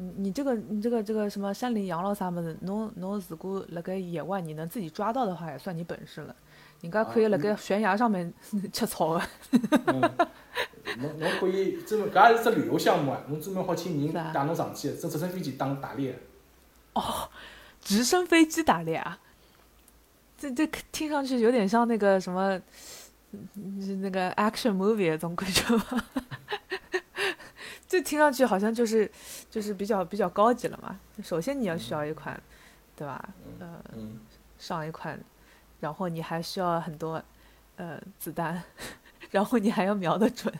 嗯，你这个你这个这个什么山羚羊咯啥么子，侬侬如果辣盖野外你能自己抓到的话，也算你本事了。人家可以辣盖悬崖上面 吃草的。侬侬可以专门，搿也是只旅游项目啊，侬专门好请人带侬上去，坐直升飞机当打猎。哦。直升飞机打猎啊，这这听上去有点像那个什么，那个 action movie 那种感觉吗？这听上去好像就是就是比较比较高级了嘛。首先你要需要一款，对吧？呃，上一款，然后你还需要很多呃子弹，然后你还要瞄得准。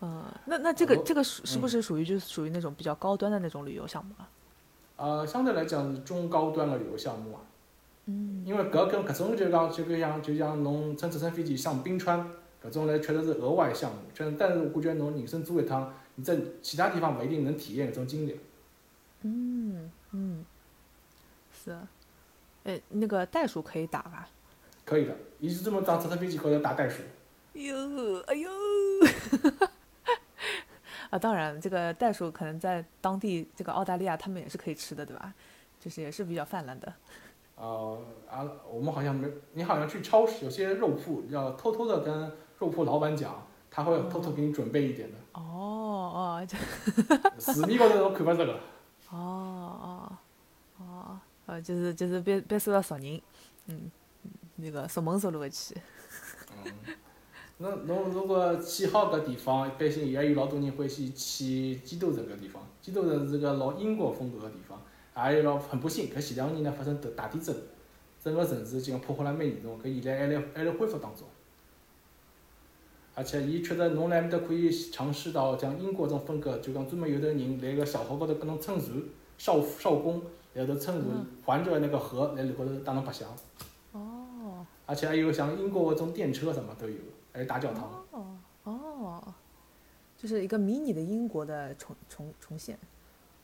嗯，那那这个这个属是不是属于就是属于那种比较高端的那种旅游项目啊？呃，相对来讲中高端的旅游项目啊。嗯。因为搿跟搿种就讲就搿像就像侬乘直升飞机上冰川，搿种呢确实是额外项目。确实，但是我感觉侬人生做一趟，你在其他地方不一定能体验这种经历。嗯嗯。是。哎，那个袋鼠可以打吧？可以的，你是专门当直升飞机高头打袋鼠。哟，哎呦。啊，当然，这个袋鼠可能在当地这个澳大利亚，他们也是可以吃的，对吧？就是也是比较泛滥的。呃啊，我们好像没，你好像去超市有些肉铺要偷偷的跟肉铺老板讲，他会偷偷给你准备一点的。哦哦，市面高头都看不着个。哦哦哦，呃，就是就是别别说到熟人，嗯，那个熟门熟路的去。嗯。那侬如果去好搿地方，一般性也有老多人欢喜去基督城搿地方。基督城是个老英国风格个地方，也有老很不幸，搿前两年呢发生大大地震，整个城市就讲破坏了蛮严重，搿现在还辣还辣恢复当中。而且伊确实侬来面搭可以尝试到像英国种风格，就讲专门有的人来个小河高头跟侬撑船，少少工然后头撑船，环着那个河辣里高头带侬白相。哦。而且还有像英国搿种电车什么都有。还有大教堂哦哦，就是一个迷你的英国的重重重现。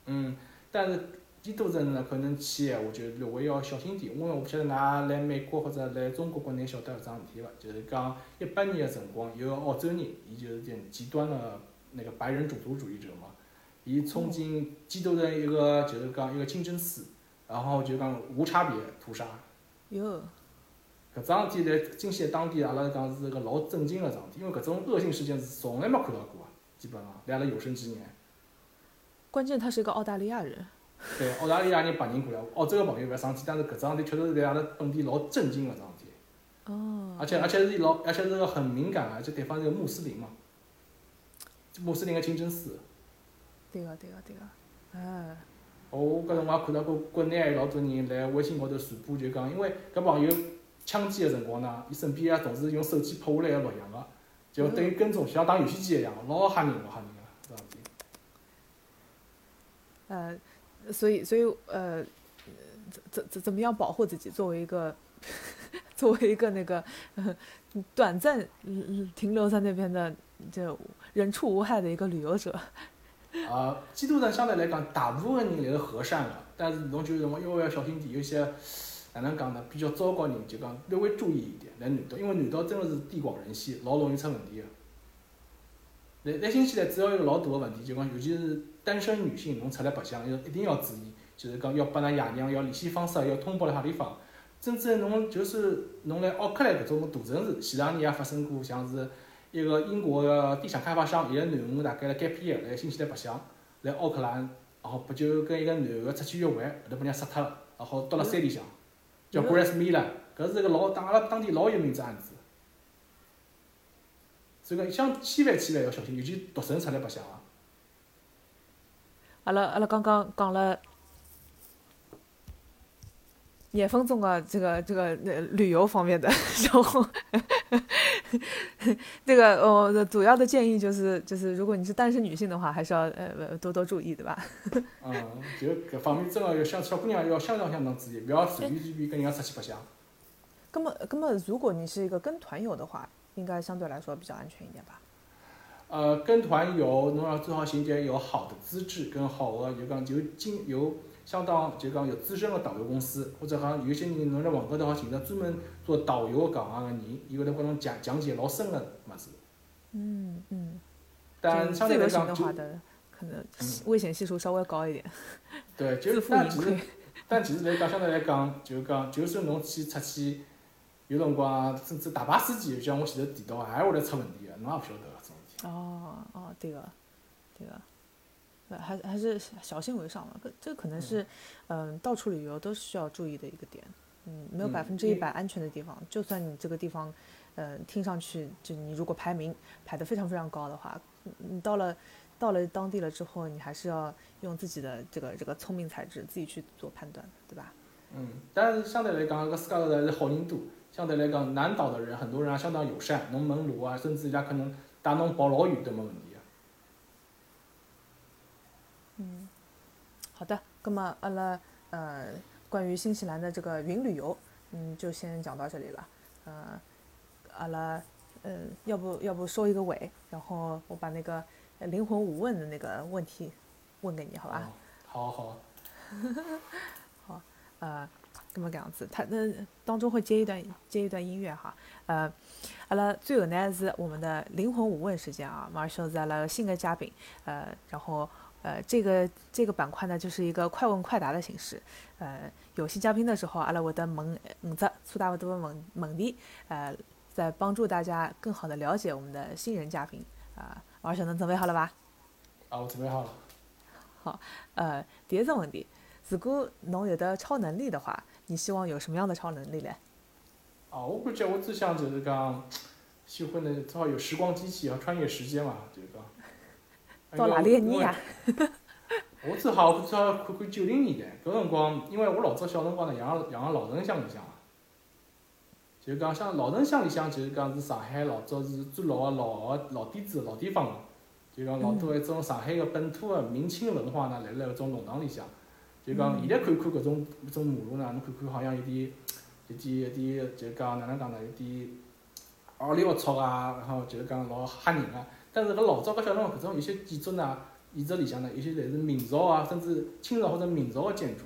嗯，但是基督城呢，可能去闲话就略微要小心点，因为我不晓得㑚来美国或者来中国国内晓得搿桩事体伐？就是讲一八年个辰光，有个澳洲人，伊就是点极端的那个白人种族主义者嘛，伊冲进基督城一个就是讲一个清真寺，然后就讲无差别屠杀。哟，搿桩事体在金西当地，阿拉讲是个老震惊个桩事体，因为搿种恶性事件是从来没看到过啊，基本上辣阿拉有生之年。关键他是一个澳大利亚人。对，澳大利亚人白人过来，澳洲个朋友勿要生气，但是搿桩事体确实是在阿拉本地老震惊个桩事体。哦。而且而且是老，而且是个很敏感个，而且对方是个穆斯林嘛，穆斯林个清真寺。对个对个对个，哎。我搿辰光看到过国内老多人辣微信高头传播，就讲因为搿朋友枪击个辰光呢，伊身边也同时用手机拍下来个录像个，就等于跟踪，像打游戏机一样，老吓人老吓人个搿桩事体。呃。所以，所以，呃，怎怎怎么样保护自己？作为一个，作为一个那个 短暂停留在那边的，就人畜无害的一个旅游者。啊，基督人相对来讲，大部分人侪是和善的，但是侬就是辰光，因为要小心点，有些哪能讲呢？比较糟糕人，就讲略微注意一点，来南岛，因为南岛真的是地广人稀，老容易出问题的。来来新西兰主要一个老大个问题，就讲尤其是。单身女性，侬出来白相要一定要注意，就是讲要拨㑚爷娘要联系方式，要通报辣啥地方。甚至侬就是侬来奥克兰搿种大城市，前两年也发生过，像是一个英国个地产开发商，伊个囡恩大概辣该毕业来新西兰白相，来奥克兰，然后不就跟一个男个出去约会，后头被人家杀脱了，然后到了山里向，叫 Grace Miller，搿是个老当阿拉当地老有名只案子。所以讲，想千万千万要小心，尤其独身出来白相啊。阿拉阿拉刚刚讲了廿分钟的这个这个旅游方面的，然后这个呃主要的建议就是就是如果你是单身女性的话，还是要呃多多注意，对吧？嗯，就搿方面真的要小小姑娘要相当相当注意，不要随便随便跟人家出去白相。那么那么如果你是一个跟团游的话，应该相对来说比较安全一点吧？呃，跟团游，侬要最好寻点有好的资质跟好的，就讲有经有相当就讲有资深的导游公司，或者讲有些人侬在网高头好寻到专门做导游搿行个人，伊会得帮侬讲讲解老深个物事。嗯嗯。但相对来讲，就可能危险系数稍微高一点。对，就是但其实但其实来讲，相对来讲，就讲就算侬去出去，有辰光甚至大巴司机，就像我前头提到，还会得出问题个，侬也勿晓得。哦哦，对个，对个，呃，还还是小心为上嘛。这这可能是，嗯，到处旅游都需要注意的一个点。嗯，没有百分之一百安全的地方。就算你这个地方，嗯，听上去就你如果排名排得非常非常高的话，你到了到了当地了之后，你还是要用自己的这个这个聪明才智自己去做判断，对吧？嗯，但是相对来讲，搿世界高头还是好人多。相对来讲，南岛的人很多人啊相当友善，侬问路啊，甚至人家可能。带侬跑老远都没问题啊。嗯，好的，那么阿拉呃，关于新西兰的这个云旅游，嗯，就先讲到这里了。呃，阿拉嗯，要不要不收一个尾，然后我把那个灵魂五问的那个问题问给你，好吧？好好。好，呃。这么个样子，它那当中会接一段接一段音乐哈，呃，阿拉最后呢是我们的灵魂五问时间啊，马上是阿拉新的嘉宾，呃，然后呃这个这个板块呢就是一个快问快答的形式，呃，有新嘉宾的时候，阿拉会得问五只粗大不多的问问题，呃，在帮助大家更好的了解我们的新人嘉宾啊，王小能准备好了吧？啊，我准备好了。好，呃，第一个问题，如果侬有的超能力的话。你希望有什么样的超能力嘞？哦，我估计我只想就是讲，喜欢的正好有时光机器，要穿越时间嘛，就是讲。到哪里年呀？我只好只好看看九零年代，搿辰光，因为我老早小辰光呢，养养个老城乡里向嘛，就是讲像老城乡里向，就是讲是上海老早是最老个老个老底子老地方，就讲老多一种上海个本土个明清文化呢，辣辣搿种弄堂里向。就讲现在看看搿种搿种马路呢，侬看看好像有点有点有点，就讲哪能讲呢？有点凹里凹凸啊，然后就是讲老吓人啊。但是搿老早搿小辰光搿种有些建筑呢，遗址里向呢，有些侪是明朝啊，甚至清朝或者明朝个建筑，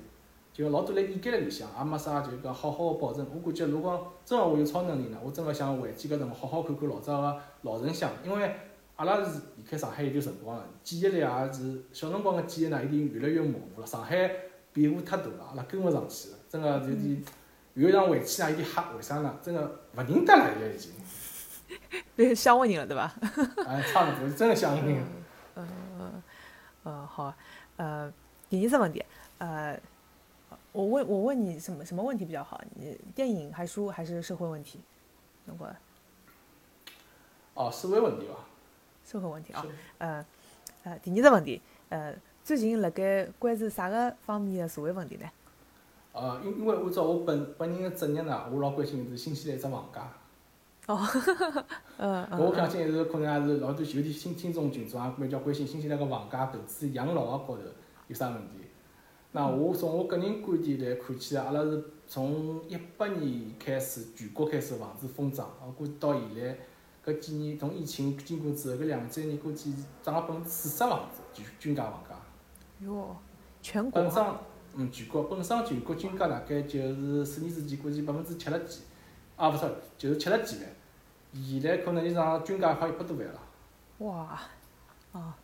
就老多来掩盖辣里向，也没啥就是讲好好个保存。我感觉如果真个我有超能力呢，我真个想回去搿辰光好好看看老早个老城乡，因为阿拉是离开上海有段辰光了，记忆力也是小辰光个记忆呢，已经越来越模糊了。上海。变化太大了，阿拉跟勿上去了，真个有点，有一趟回去啊，有点吓，为啥呢？真个勿认得了，现在已经。对乡下人了，对伐？哎，差勿多，真个乡下人。嗯嗯嗯，好，呃，第二只问题，呃，我问我问你什么什么问题比较好？你电影还书还是社会问题？侬觉着？哦，社会问题伐？社会问题啊，呃呃，第二只问题，呃，最近辣盖关注啥个方面的社会问题呢？呃，因因为按照我本本人个职业呢，我老关心是新西兰一只房价。哦，嗯嗯我相信是可能也是老多有点新听众群众也比较关心新西兰个房价、投资养老个高头有啥问题。那我从我个人观点来看起来，阿拉是从一八年开始全国开始房子疯涨，我估计到现在搿几年从疫情经过之后，搿两三年估计涨了百分之四十房子均均价房价。哟，全国啊本身嗯全国本身全国均价大概就是四年之前估计百分之七十几，啊勿是就是七十几万，现在可能已经涨均价快一百多万了。哇，啊，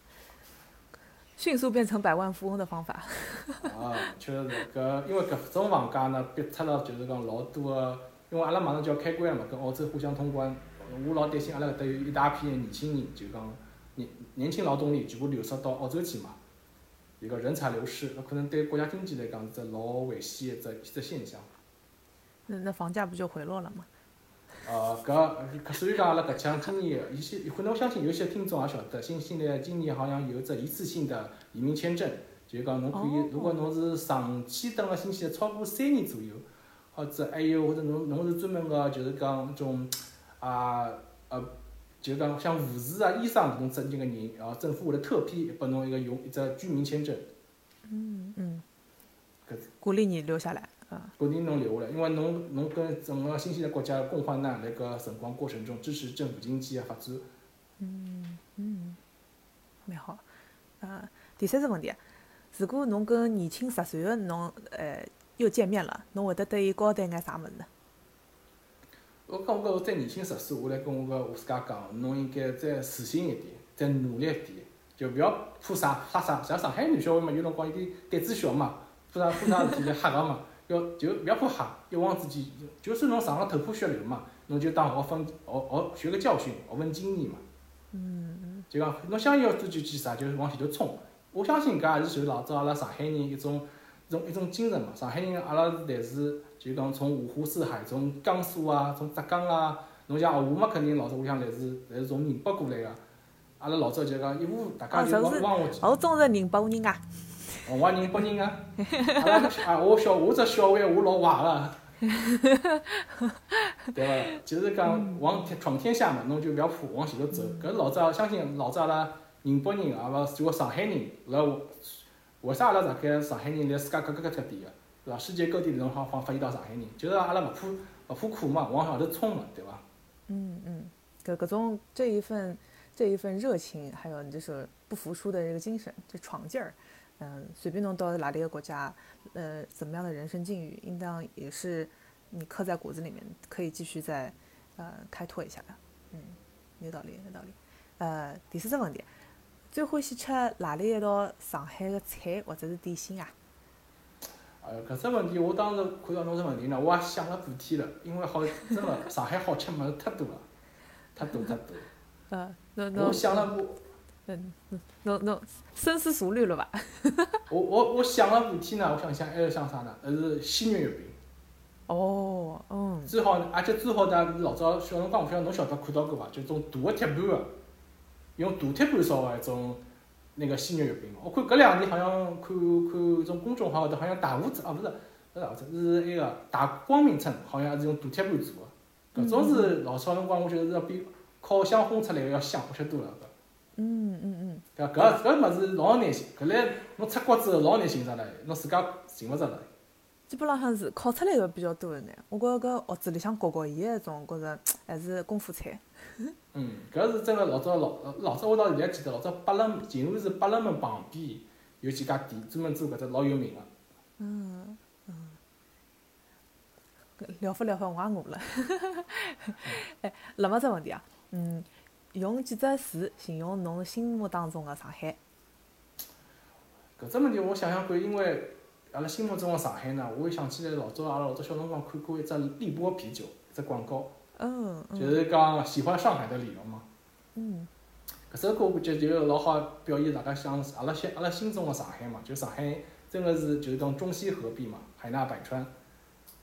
迅速变成百万富翁的方法。啊，确实是搿，因为搿种房价呢，逼出了就是讲老多个，因为阿拉马上就要开关了嘛，跟澳洲互相通关，我老担心阿拉搿搭有一大批年轻人，就讲年年轻劳动力全部流失到澳洲去嘛，一个人才流失，那可能对国家经济来讲是只老危险的一只一只现象。那那房价不就回落了吗？呃，搿搿所以讲阿拉搿腔今年有些可能我相信有些听众也晓得，新西兰今年好像有只一次性的移民签证，就是讲侬可以哦，如果侬是长期蹲辣新西兰超过三年左右，或者还有或者侬侬是专门个就是讲种啊呃，就是讲像护士啊、医生搿种职业个人，然后政府会得特批拨侬一个用一只居民签证，嗯嗯搿，鼓励你留下来啊。鼓励侬留下来，因为侬侬跟整个新西兰国家共患难，辣搿辰光过程中支持政府经济个发展。嗯嗯蛮好。呃，第三只问题啊，如果侬跟年轻十岁的侬，呃，又见面了，侬会得对伊交代眼啥物事呢？我讲我搿再年轻十岁，我来跟我个我自家讲，侬应该再自信一点，再努力一点，就勿要怕啥怕啥。像上海男小孩嘛，有辰光有点胆子小嘛，怕啥怕啥事体来吓个嘛。要就勿要怕吓，一往自己，就算侬上了头破血流嘛，侬就当学分学学学个教训，学份经验嘛。嗯就讲侬想要做就去啥，就是往前头冲。我相信搿也是受老早阿拉上海人一种一种一种精神嘛。上海人阿拉是侪是就讲从五湖四海，从江苏啊，从浙江啊，侬像我嘛肯定老早屋里向侪是侪是从宁波过来个。阿拉老早就讲一户大家就往往下去。我忠实宁波人啊。哦，我也宁波人啊，阿拉啊，我小我只小孩我老坏个，对伐？就是讲往天闯天下嘛，侬就勿要怕，往前头走。搿老早相信老早阿拉宁波人啊，勿就上海人，辣为啥阿拉大概上海人辣世界各个各个点个，对伐？世界各地侬好好发现到上海人，就是阿拉勿怕勿怕苦嘛，往后头冲嘛，对伐？嗯嗯，搿搿种这一份这一份热情，还有就是不服输的这个精神，这闯劲儿，嗯，随便侬到哪里个国家，呃，怎么样的人生境遇，应当也是你刻在骨子里面，可以继续再呃开拓一下的。嗯，有道理，有道理。呃，第四只问题，最欢喜吃哪里一道上海的菜或者是点心啊？哎哟，搿只问题我当时看到侬只问题呢，我也想了半天了，因为好真个上海好吃物事太多了，太多太多。呃，侬侬我想了我嗯，侬侬深思熟虑了吧？我我我想了半天呢，我想想还是想啥呢？还是鲜肉月饼。哦，嗯，最好，而且最好呢，老早小辰光，勿晓得侬晓得看到过伐？就种大个铁盘个，用大铁盘烧个一种那个鲜肉月饼。我看搿两年好像看看种公众号头，好像大胡子啊，勿是勿是大胡子，是那个大光明村，好像是用大铁盘做个。搿种是老早辰光，我觉得是要比烤箱烘出来个要香好吃多了。搿嗯嗯嗯，对伐？搿搿物事老难寻，搿来侬出国之后老难寻着了，侬自家寻勿着了。基本浪向是烤出来个比较多的呢。我觉着搿屋子里向搞搞伊个种，觉着还是功夫菜。嗯，搿是真个老早老老早我到现在记得，老早八冷静安寺八冷门旁边有几家店专门做搿只老有名个。嗯嗯，聊发聊发，我也饿了。哎，那么只问题啊，嗯，用几只词形容侬心目当中的上海？搿只问题我想想看，因为阿拉心目中的上海呢，我又想起来老早阿拉老早小辰光看过一只利波啤酒一只广告，嗯嗯就是讲喜欢上海的理由嘛。嗯搿首歌我觉就老好表现大家想阿拉心阿拉心中的上海嘛，就上海真个是就是讲中西合璧嘛，海纳百川。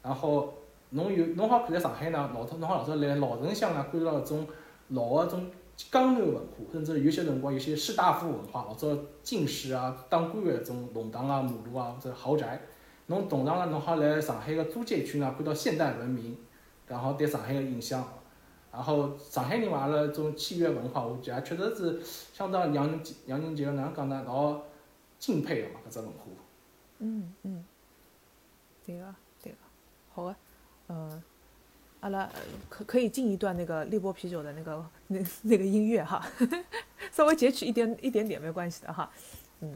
然后侬有侬好看在上海呢，老早侬好老早来老城乡呢，看到搿种老个种江南文化，甚至有些辰光有些士大夫文化，老早进士啊、当官个搿种弄堂啊、马路啊或者豪宅。侬同样呢，侬好来上海个租界区呢，看到现代文明，然后对上海个印象。然后上海人嘛，阿拉种契约文化，我觉得确实是相当让人让人觉得哪能讲呢，老敬佩个嘛，搿只文化。嗯嗯，对个对个，好个，嗯，阿拉可可以进一段那个利波啤酒的那个那那个音乐哈，稍微截取一点一点点没关系的哈，嗯，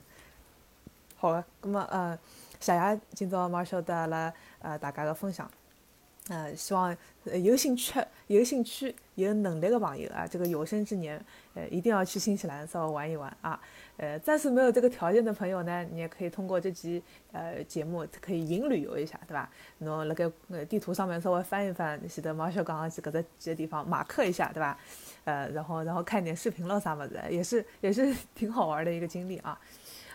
好个，那么呃，谢谢今朝 Marshall 带阿拉呃大家个分享。呃，希望呃有兴趣、有兴趣、有能力的朋友啊，这个有生之年，呃，一定要去新西兰稍微玩一玩啊。呃，暂时没有这个条件的朋友呢，你也可以通过这期呃节目可以云旅游一下，对吧？侬辣盖呃地图上面稍微翻一翻，前头毛小刚刚几个这几个地方马克一下，对吧？呃，然后然后看点视频了啥么子，也是也是 挺好玩的一个经历啊。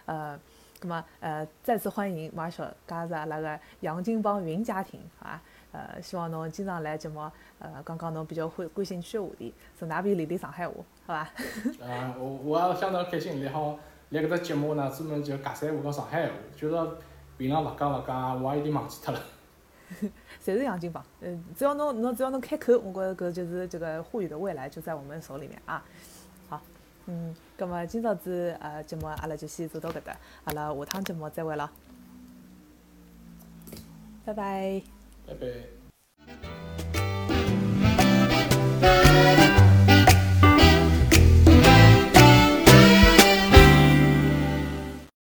呃，那么呃再次欢迎 Marshall 加入阿拉个杨金帮云家庭，啊？呃，希望侬经常来节目，呃，讲讲侬比较欢感兴趣的话题，顺带便练练上海话，好伐？啊，我我也相当开心，然后来搿只节目呢，专门就尬三胡讲上海话，就是平常勿讲勿讲，我也有点忘记脱了。侪是杨金帮，嗯，只要侬侬只要侬开口，我觉着搿就是这个沪语的未来就在我们手里面啊。好，嗯，葛么今朝子呃节目阿拉就先做到搿搭，阿拉下趟节目再会了，拜拜。 아 래.